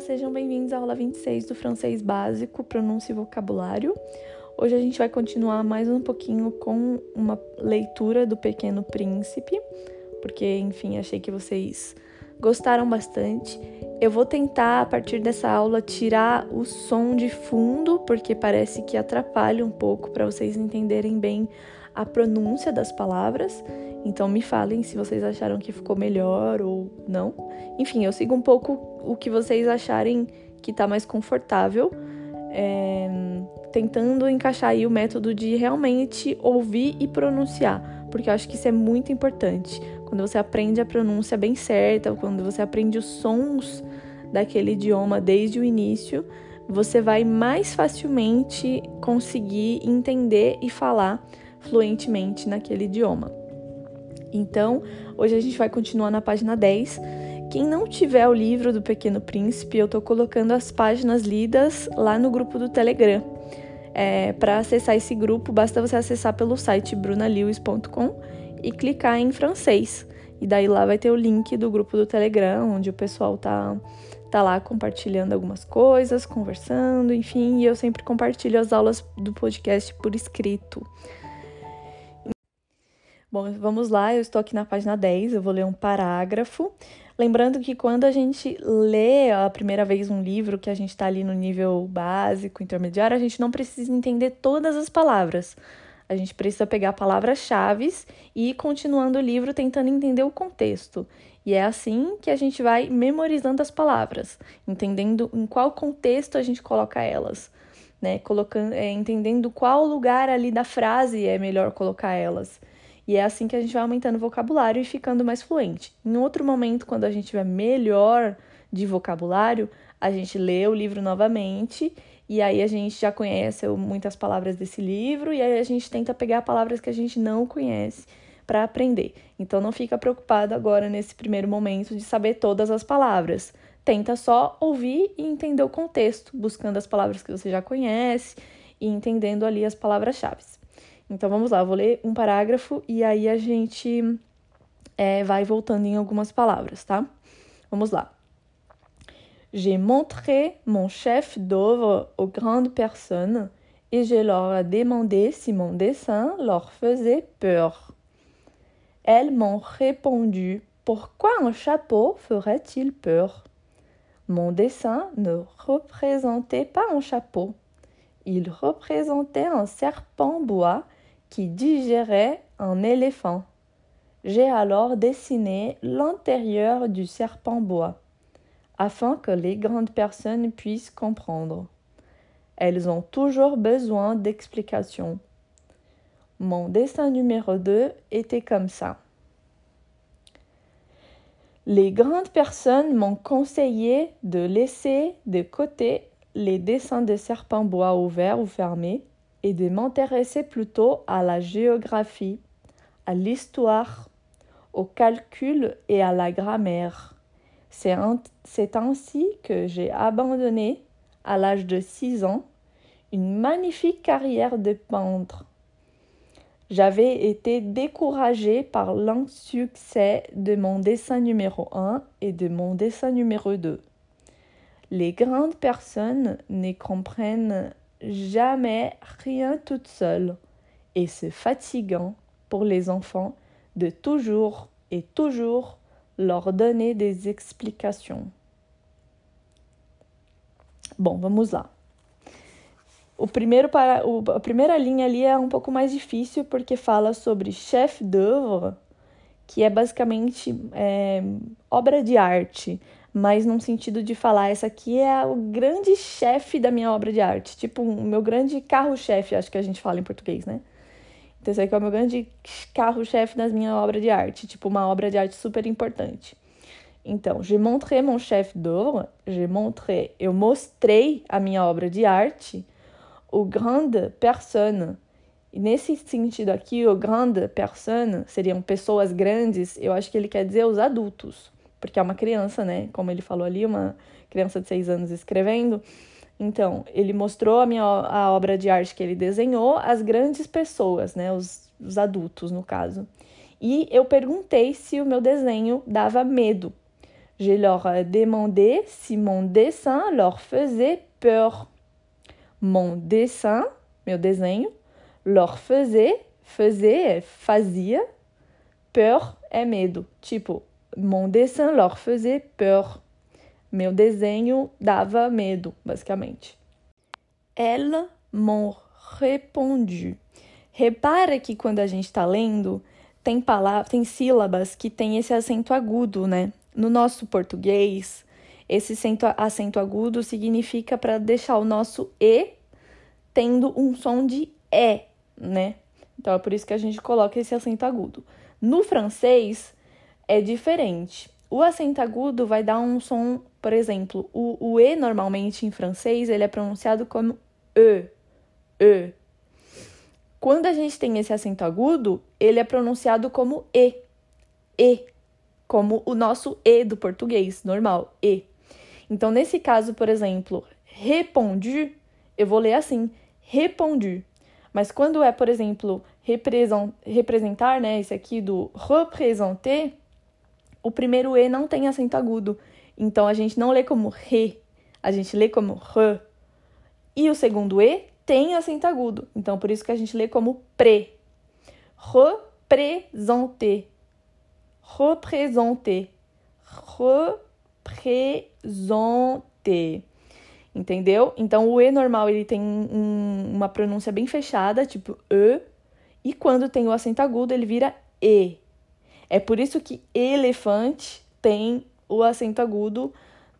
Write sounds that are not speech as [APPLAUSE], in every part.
sejam bem-vindos à aula 26 do francês básico, pronúncia e vocabulário. Hoje a gente vai continuar mais um pouquinho com uma leitura do Pequeno Príncipe, porque, enfim, achei que vocês gostaram bastante. Eu vou tentar, a partir dessa aula, tirar o som de fundo, porque parece que atrapalha um pouco para vocês entenderem bem a pronúncia das palavras. Então me falem se vocês acharam que ficou melhor ou não. Enfim, eu sigo um pouco o que vocês acharem que tá mais confortável, é, tentando encaixar aí o método de realmente ouvir e pronunciar, porque eu acho que isso é muito importante. Quando você aprende a pronúncia bem certa, quando você aprende os sons daquele idioma desde o início, você vai mais facilmente conseguir entender e falar fluentemente naquele idioma. Então, hoje a gente vai continuar na página 10. Quem não tiver o livro do Pequeno Príncipe, eu tô colocando as páginas lidas lá no grupo do Telegram. É, Para acessar esse grupo, basta você acessar pelo site brunalewis.com e clicar em francês. E daí lá vai ter o link do grupo do Telegram, onde o pessoal tá, tá lá compartilhando algumas coisas, conversando, enfim, e eu sempre compartilho as aulas do podcast por escrito. Bom, vamos lá, eu estou aqui na página 10, eu vou ler um parágrafo. Lembrando que quando a gente lê a primeira vez um livro, que a gente está ali no nível básico, intermediário, a gente não precisa entender todas as palavras. A gente precisa pegar palavras-chave e ir continuando o livro tentando entender o contexto. E é assim que a gente vai memorizando as palavras, entendendo em qual contexto a gente coloca elas, né? Colocando, é, entendendo qual lugar ali da frase é melhor colocar elas. E é assim que a gente vai aumentando o vocabulário e ficando mais fluente. Em outro momento, quando a gente tiver melhor de vocabulário, a gente lê o livro novamente e aí a gente já conhece muitas palavras desse livro e aí a gente tenta pegar palavras que a gente não conhece para aprender. Então não fica preocupado agora nesse primeiro momento de saber todas as palavras. Tenta só ouvir e entender o contexto, buscando as palavras que você já conhece e entendendo ali as palavras-chave. Então vamos lá, vou ler um parágrafo e aí a gente é, vai voltando em algumas palavras, tá? Vamos lá. J'ai montré mon chef d'œuvre aux grandes personnes et je leur ai demandé si mon dessin leur faisait peur. Elles m'ont répondu Pourquoi un chapeau ferait-il peur? Mon dessin ne représentait pas un chapeau. Il représentait un serpent bois qui digérait un éléphant. J'ai alors dessiné l'intérieur du serpent bois, afin que les grandes personnes puissent comprendre. Elles ont toujours besoin d'explications. Mon dessin numéro 2 était comme ça. Les grandes personnes m'ont conseillé de laisser de côté les dessins de serpents bois ouverts ou fermés et de m'intéresser plutôt à la géographie, à l'histoire, au calcul et à la grammaire. C'est ainsi que j'ai abandonné, à l'âge de 6 ans, une magnifique carrière de peintre. J'avais été découragée par l'insuccès de mon dessin numéro 1 et de mon dessin numéro 2. Les grandes personnes ne comprennent jamais rien toute seule, et c'est fatigant pour les enfants de toujours et toujours leur donner des explications. Bom, vamos lá. O primeiro para, o, a primeira linha ali é um pouco mais difícil porque fala sobre chef d'œuvre, que é basicamente é, obra de arte mas num sentido de falar, essa aqui é o grande chefe da minha obra de arte, tipo o meu grande carro-chefe, acho que a gente fala em português, né? Então esse aqui é o meu grande carro-chefe da minha obra de arte, tipo uma obra de arte super importante. Então, je montré mon chef d'œuvre, je montré, eu mostrei a minha obra de arte, o grande personne. E nesse sentido aqui, o grande personne seriam pessoas grandes, eu acho que ele quer dizer os adultos porque é uma criança, né? Como ele falou ali, uma criança de seis anos escrevendo. Então, ele mostrou a minha a obra de arte que ele desenhou às grandes pessoas, né? Os, os adultos, no caso. E eu perguntei se o meu desenho dava medo. Je leur demandé si mon dessin leur faisait peur. Mon dessin, meu desenho, leur faisait, faisait fazia, peur é medo. Tipo, mon dessin leur faisait peur. Meu desenho dava medo, basicamente. Elles m'ont répondu. Repara que quando a gente está lendo, tem palavras, tem sílabas que tem esse acento agudo, né? No nosso português, esse acento, agudo significa para deixar o nosso e tendo um som de é, né? Então é por isso que a gente coloca esse acento agudo. No francês é diferente. O acento agudo vai dar um som, por exemplo, o, o e normalmente em francês ele é pronunciado como e, e. Quando a gente tem esse acento agudo, ele é pronunciado como e, e, como o nosso e do português normal, e. Então, nesse caso, por exemplo, répondu, eu vou ler assim, répondu. Mas quando é, por exemplo, representar, né, esse aqui do représenter, o primeiro E não tem acento agudo. Então a gente não lê como re, a gente lê como re. E o segundo E tem acento agudo. Então por isso que a gente lê como pré. Représenter. Représenter. Représenter. Entendeu? Então o E normal ele tem um, uma pronúncia bem fechada, tipo E, e quando tem o acento agudo ele vira E. É por isso que elefante tem o acento agudo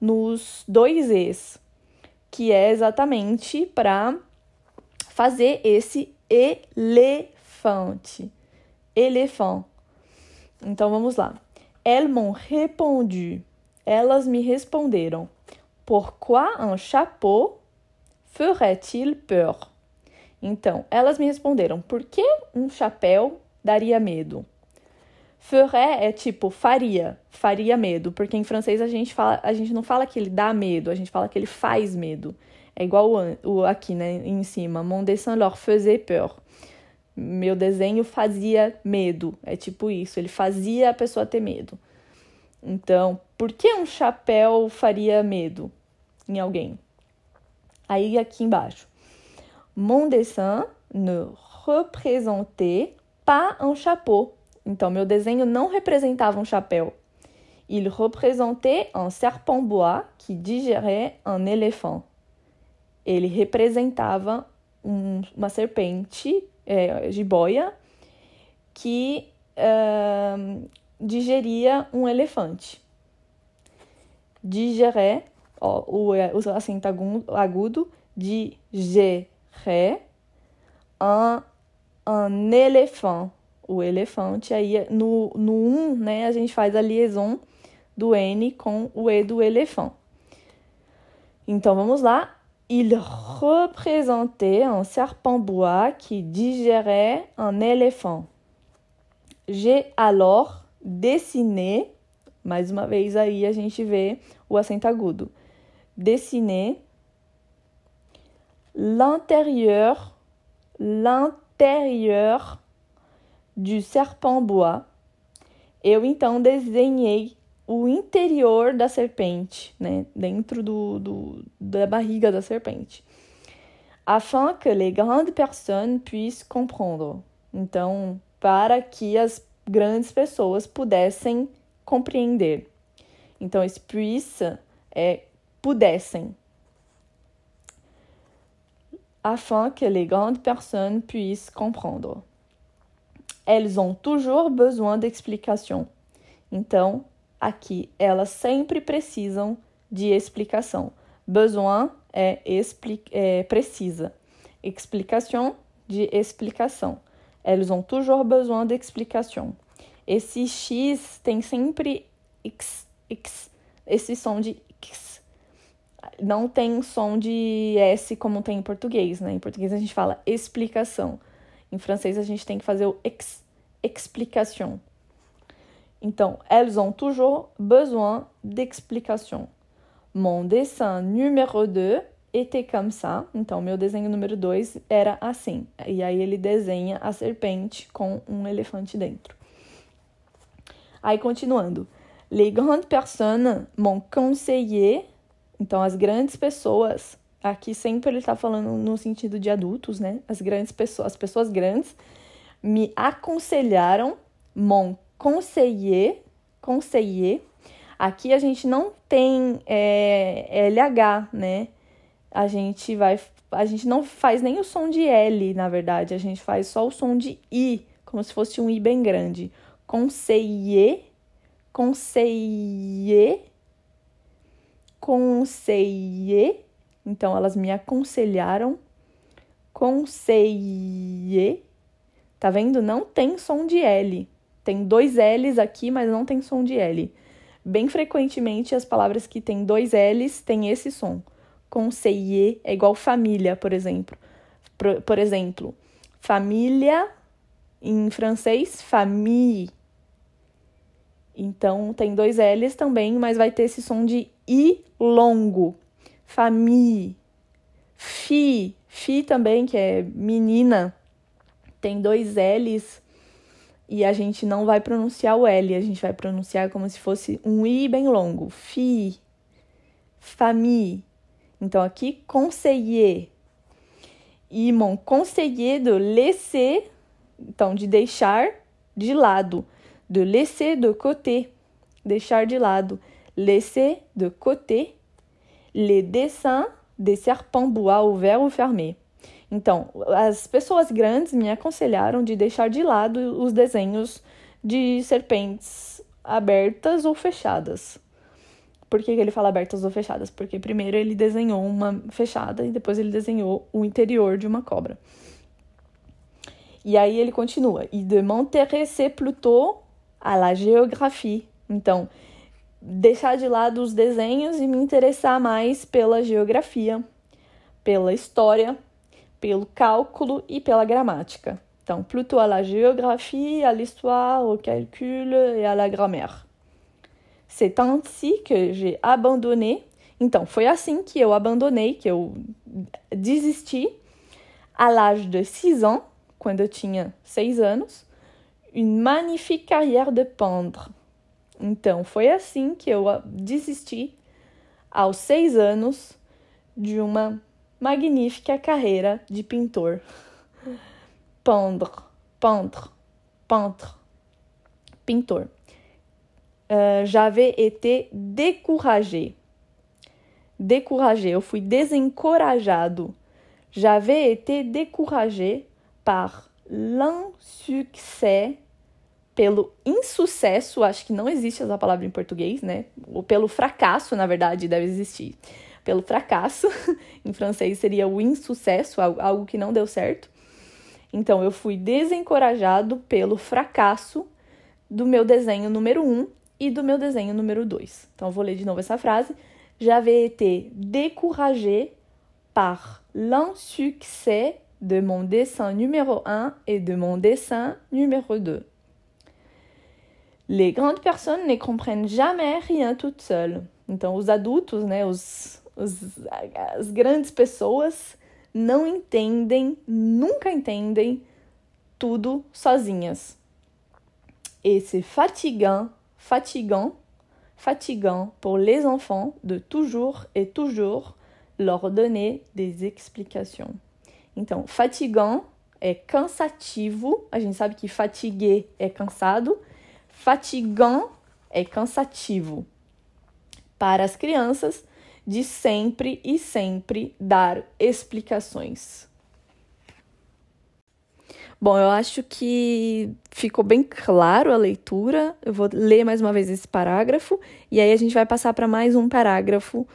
nos dois Es, que é exatamente para fazer esse elefante. Elefant. Então vamos lá. Elles m'ont répondu. Elas me responderam. Pourquoi un chapeau ferait-il peur? Então, elas me responderam: por que um chapéu daria medo? Ferait é tipo faria, faria medo, porque em francês a gente fala, a gente não fala que ele dá medo, a gente fala que ele faz medo. É igual o, o aqui, né, em cima. Mon dessin leur faisait peur. Meu desenho fazia medo. É tipo isso, ele fazia a pessoa ter medo. Então, por que um chapéu faria medo em alguém? Aí aqui embaixo. Mon dessin ne représentait pas un chapeau. Então, meu desenho não representava um chapéu. Il représentait un serpent bois qui digérait un éléphant. Ele representava um, uma serpente é, boia que uh, digeria um elefante. Digérer, ó, o, o acento agudo, digérer un, un éléphant o elefante. Aí no, no 1, né, a gente faz a liaison do N com o E do elefante. Então vamos lá. Il représentait un serpent bois qui digérait un éléphant. J'ai alors dessiné, mais uma vez aí a gente vê o acento agudo. Dessiné l'intérieur, l'intérieur du serpent bois, eu então desenhei o interior da serpente, né, dentro do, do, da barriga da serpente, afin que les grandes personnes puissent comprendre. Então, para que as grandes pessoas pudessem compreender. Então, esse puisse é pudessem. Afin que les grandes personnes puissent comprendre. Elles ont toujours besoin d'explication. Então, aqui, elas sempre precisam de explicação. Besoin é, é precisa. Explication, de explicação. Elles ont toujours besoin d'explication. Esse X tem sempre X, X, esse som de X. Não tem som de S como tem em português, né? Em português a gente fala explicação. Em francês, a gente tem que fazer o ex, explication. Então, elles ont toujours besoin d'explication. Mon dessin numéro 2 était comme ça. Então, meu desenho número 2 era assim. E aí ele desenha a serpente com um elefante dentro. Aí, continuando. Les grandes personnes m'ont conseillé. Então, as grandes pessoas. Aqui sempre ele está falando no sentido de adultos, né? As grandes pessoas, as pessoas grandes me aconselharam, m'ont conseillé, conseillé. Aqui a gente não tem é, LH, né? A gente vai, a gente não faz nem o som de L, na verdade, a gente faz só o som de I, como se fosse um I bem grande. Conseiller conseiller, conseiller. Então, elas me aconselharam. Conseiller. Tá vendo? Não tem som de L. Tem dois L's aqui, mas não tem som de L. Bem frequentemente, as palavras que têm dois L's têm esse som. Conseiller é igual família, por exemplo. Por, por exemplo, família em francês, famille. Então tem dois L's também, mas vai ter esse som de I longo. Famille. Fi. Fi também, que é menina. Tem dois L's e a gente não vai pronunciar o L, a gente vai pronunciar como se fosse um I bem longo. Fi. Famille. Então aqui, conseiller. E mon conseiller de laisser, então de deixar de lado de laisser de côté, deixar de lado, laisser de côté les dessins des serpents bois ouverts ou fermés. Então, as pessoas grandes me aconselharam de deixar de lado os desenhos de serpentes abertas ou fechadas. Por que ele fala abertas ou fechadas? Porque primeiro ele desenhou uma fechada e depois ele desenhou o interior de uma cobra. E aí ele continua. E de m'intéresser plutôt à la géographie. Então, deixar de lado os desenhos e me interessar mais pela geografia, pela história, pelo cálculo e pela gramática. Então, plutôt à la géographie, à l'histoire, au calcul et à la grammaire. C'est ainsi que j'ai abandonné. Então, foi assim que eu abandonei, que eu desisti, à l'âge de 6 ans, quando eu tinha 6 anos, une magnifique carrière de pendre. Então, foi assim que eu desisti, aos seis anos, de uma magnífica carreira de pintor. Pendre, pendre, pendre, pintor. Uh, J'avais été découragé. Découragé, eu fui desencorajado. J'avais été découragé par l'insuccès pelo insucesso, acho que não existe essa palavra em português, né? Ou pelo fracasso, na verdade, deve existir. Pelo fracasso, [LAUGHS] em francês seria o insucesso, algo que não deu certo. Então, eu fui desencorajado pelo fracasso do meu desenho número 1 um e do meu desenho número 2. Então, vou ler de novo essa frase. J'avais été découragé par l'insuccès de mon dessin numéro 1 et de mon dessin numéro 2. Les grandes personnes ne comprennent jamais rien toutes seules. Então, os adultos, né, os, os, as grandes pessoas não entendem, nunca entendem tudo sozinhas. C'est fatigant, fatigant, fatigant pour les enfants de toujours et toujours leur donner des explications. Então, fatigant é cansativo. A gente sabe que fatigué é cansado. Fatigant é cansativo. Para as crianças, de sempre e sempre dar explicações. Bom, eu acho que ficou bem claro a leitura. Eu vou ler mais uma vez esse parágrafo e aí a gente vai passar para mais um parágrafo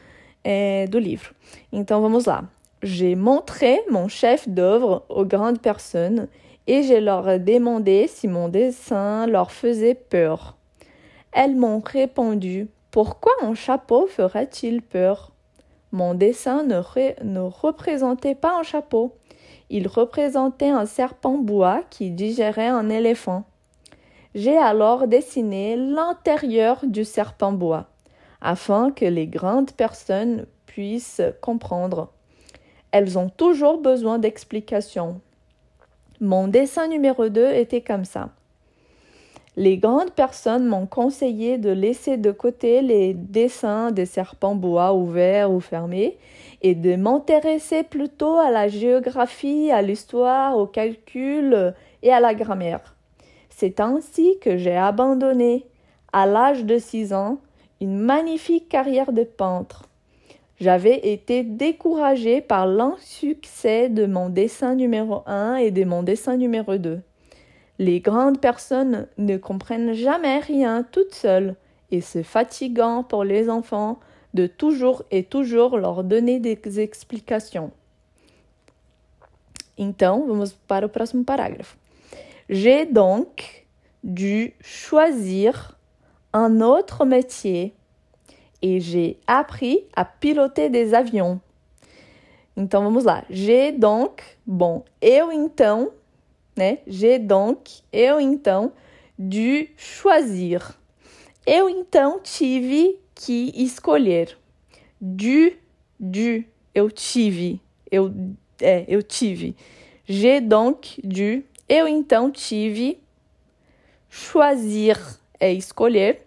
é, do livro. Então vamos lá. j'ai montré mon chef d'œuvre aux grandes personnes et je leur ai demandé si mon dessin leur faisait peur. Elles m'ont répondu Pourquoi un chapeau ferait-il peur? Mon dessin ne, représentait pas un chapeau. Il représentait un serpent bois qui digérait un éléphant. J'ai alors dessiné l'intérieur du serpent bois, afin que les grandes personnes puissent comprendre. Elles ont toujours besoin d'explications. Mon dessin numéro 2 était comme ça. Les grandes personnes m'ont conseillé de laisser de côté les dessins des serpents bois ouverts ou fermés et de m'intéresser plutôt à la géographie, à l'histoire, au calcul et à la grammaire. C'est ainsi que j'ai abandonné, à l'âge de six ans, une magnifique carrière de peintre. J'avais été découragée par l'insuccès de mon dessin numéro 1 et de mon dessin numéro 2. Les grandes personnes ne comprennent jamais rien toutes seules et c'est fatigant pour les enfants de toujours et toujours leur donner des explications. Então, vamos para o próximo parágrafo. J'ai donc dû choisir un autre métier et j'ai appris à piloter des avions. Então vamos lá. J'ai donc, bom, eu então, né? J'ai donc, eu então, dû choisir. Eu então tive que escolher. Du, du, eu tive. Eu, é, eu tive. J'ai donc dû, eu então tive. Choisir é escolher.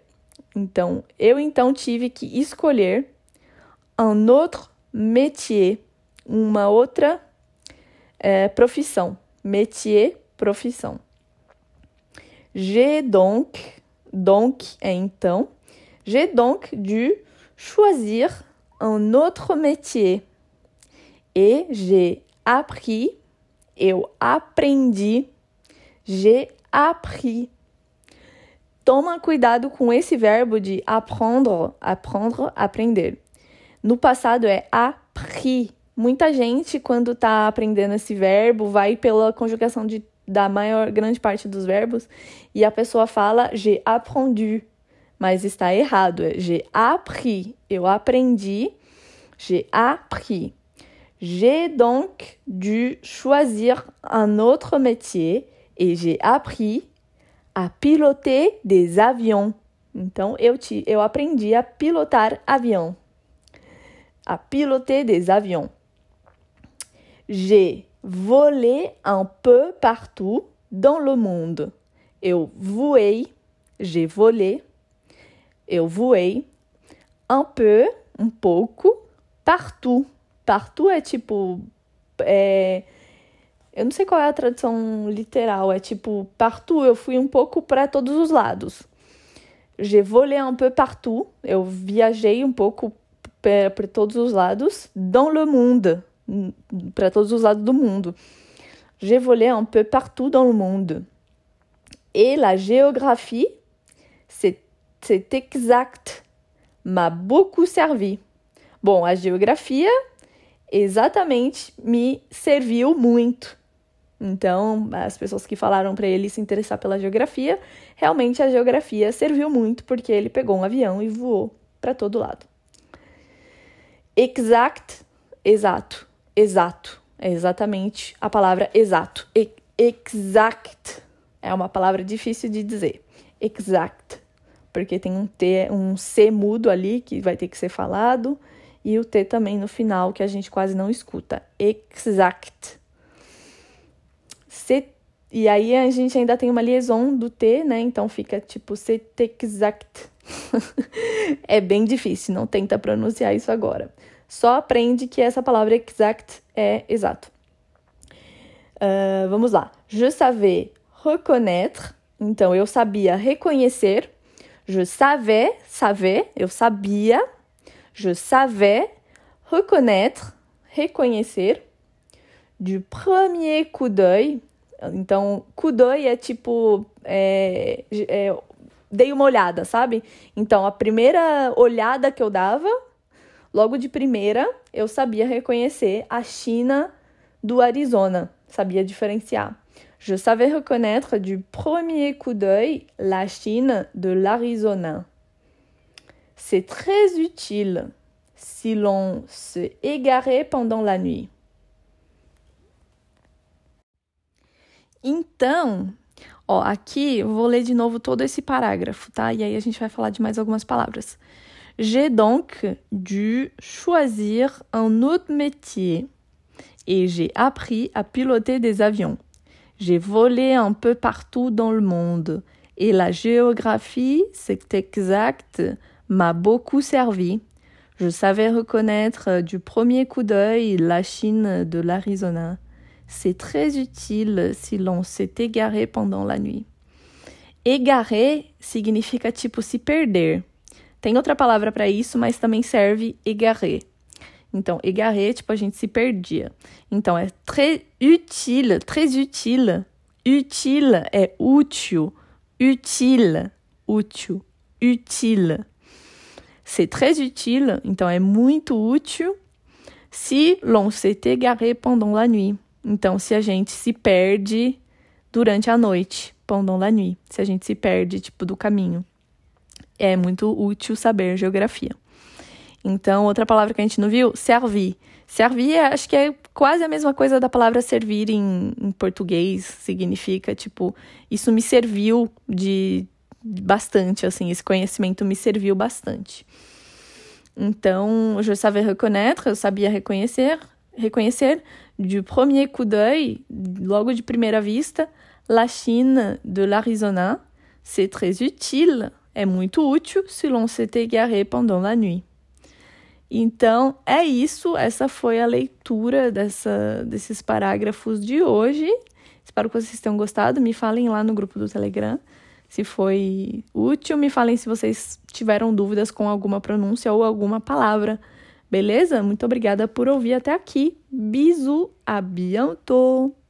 Então, eu então tive que escolher un autre métier, uma outra é, profissão. Métier, profissão. J'ai donc, donc é então, j'ai donc dû choisir un autre métier. Et j'ai appris, eu aprendi, j'ai appris Toma cuidado com esse verbo de apprendre, apprendre, aprender. No passado é appris. Muita gente, quando está aprendendo esse verbo, vai pela conjugação de, da maior grande parte dos verbos e a pessoa fala j'ai aprendu, mas está errado. É j'ai appris. Eu aprendi. J'ai appris. J'ai donc dû choisir un autre métier et j'ai appris a piloter des avions. Então, eu, te, eu aprendi a pilotar avião. A piloter des avions. J'ai volé un peu partout dans le monde. Eu voei, j'ai volé, eu voei un peu, um pouco, partout. Partout é tipo. É, eu não sei qual é a tradução literal, é tipo partout, eu fui um pouco para todos os lados. J'ai volé un peu partout, eu viajei um pouco para todos os lados, dans le monde, para todos os lados do mundo. J'ai volé un peu partout dans le monde. Et la géographie, c'est exact, m'a beaucoup servi. Bom, a geografia exatamente me serviu muito. Então, as pessoas que falaram para ele se interessar pela geografia, realmente a geografia serviu muito porque ele pegou um avião e voou para todo lado. Exact, exato, exato, é exatamente a palavra exato. E exact é uma palavra difícil de dizer. Exact, porque tem um T, um C mudo ali que vai ter que ser falado e o T também no final que a gente quase não escuta. Exact. C, e aí a gente ainda tem uma liaison do T, né? Então fica tipo exact. [LAUGHS] é bem difícil, não tenta pronunciar isso agora. Só aprende que essa palavra exact é exato. Uh, vamos lá. Je savais reconnaître. Então, eu sabia reconhecer. Je savais, savais, eu sabia. Je savais reconnaître, reconhecer du premier coup d'œil. Então, coup d'œil é tipo. É, é, dei uma olhada, sabe? Então, a primeira olhada que eu dava, logo de primeira, eu sabia reconhecer a China do Arizona, sabia diferenciar. Je savais reconnaître du premier coup d'œil la Chine de l'Arizona. C'est très utile si l'on se égarait pendant la nuit. Então, ó, aqui vou ler de novo todo esse parágrafo, tá? E aí a gente vai falar de mais algumas palavras. J'ai donc dû choisir un autre métier et j'ai appris à piloter des avions. J'ai volé un peu partout dans le monde Et la géographie, c'est exact, m'a beaucoup servi. Je savais reconnaître euh, du premier coup d'œil la Chine de l'Arizona. C'est très utile si l'on s'est égaré pendant la nuit. Égaré significa tipo se perder. Tem outra palavra para isso, mas também serve égaré. Então, égaré, tipo, a gente se perdia. Então, é très utile, très utile. Utile é útil, utile, útil, utile. C'est très utile, então é muito útil si l'on s'est égaré pendant la nuit. Então, se a gente se perde durante a noite, pendant la nuit, se a gente se perde, tipo, do caminho. É muito útil saber geografia. Então, outra palavra que a gente não viu, servir. Servir, é, acho que é quase a mesma coisa da palavra servir em, em português. Significa, tipo, isso me serviu de, bastante, assim, esse conhecimento me serviu bastante. Então, je savais reconnaître, eu sabia reconhecer, reconhecer du premier coup d'œil, logo de primeira vista, la Chine de l'Arizona, c'est très utile, é muito útil se l'on s'est égaré pendant la nuit. Então, é isso, essa foi a leitura dessa, desses parágrafos de hoje. Espero que vocês tenham gostado. Me falem lá no grupo do Telegram se foi útil. Me falem se vocês tiveram dúvidas com alguma pronúncia ou alguma palavra. Beleza? Muito obrigada por ouvir até aqui. Bisu a bientôt!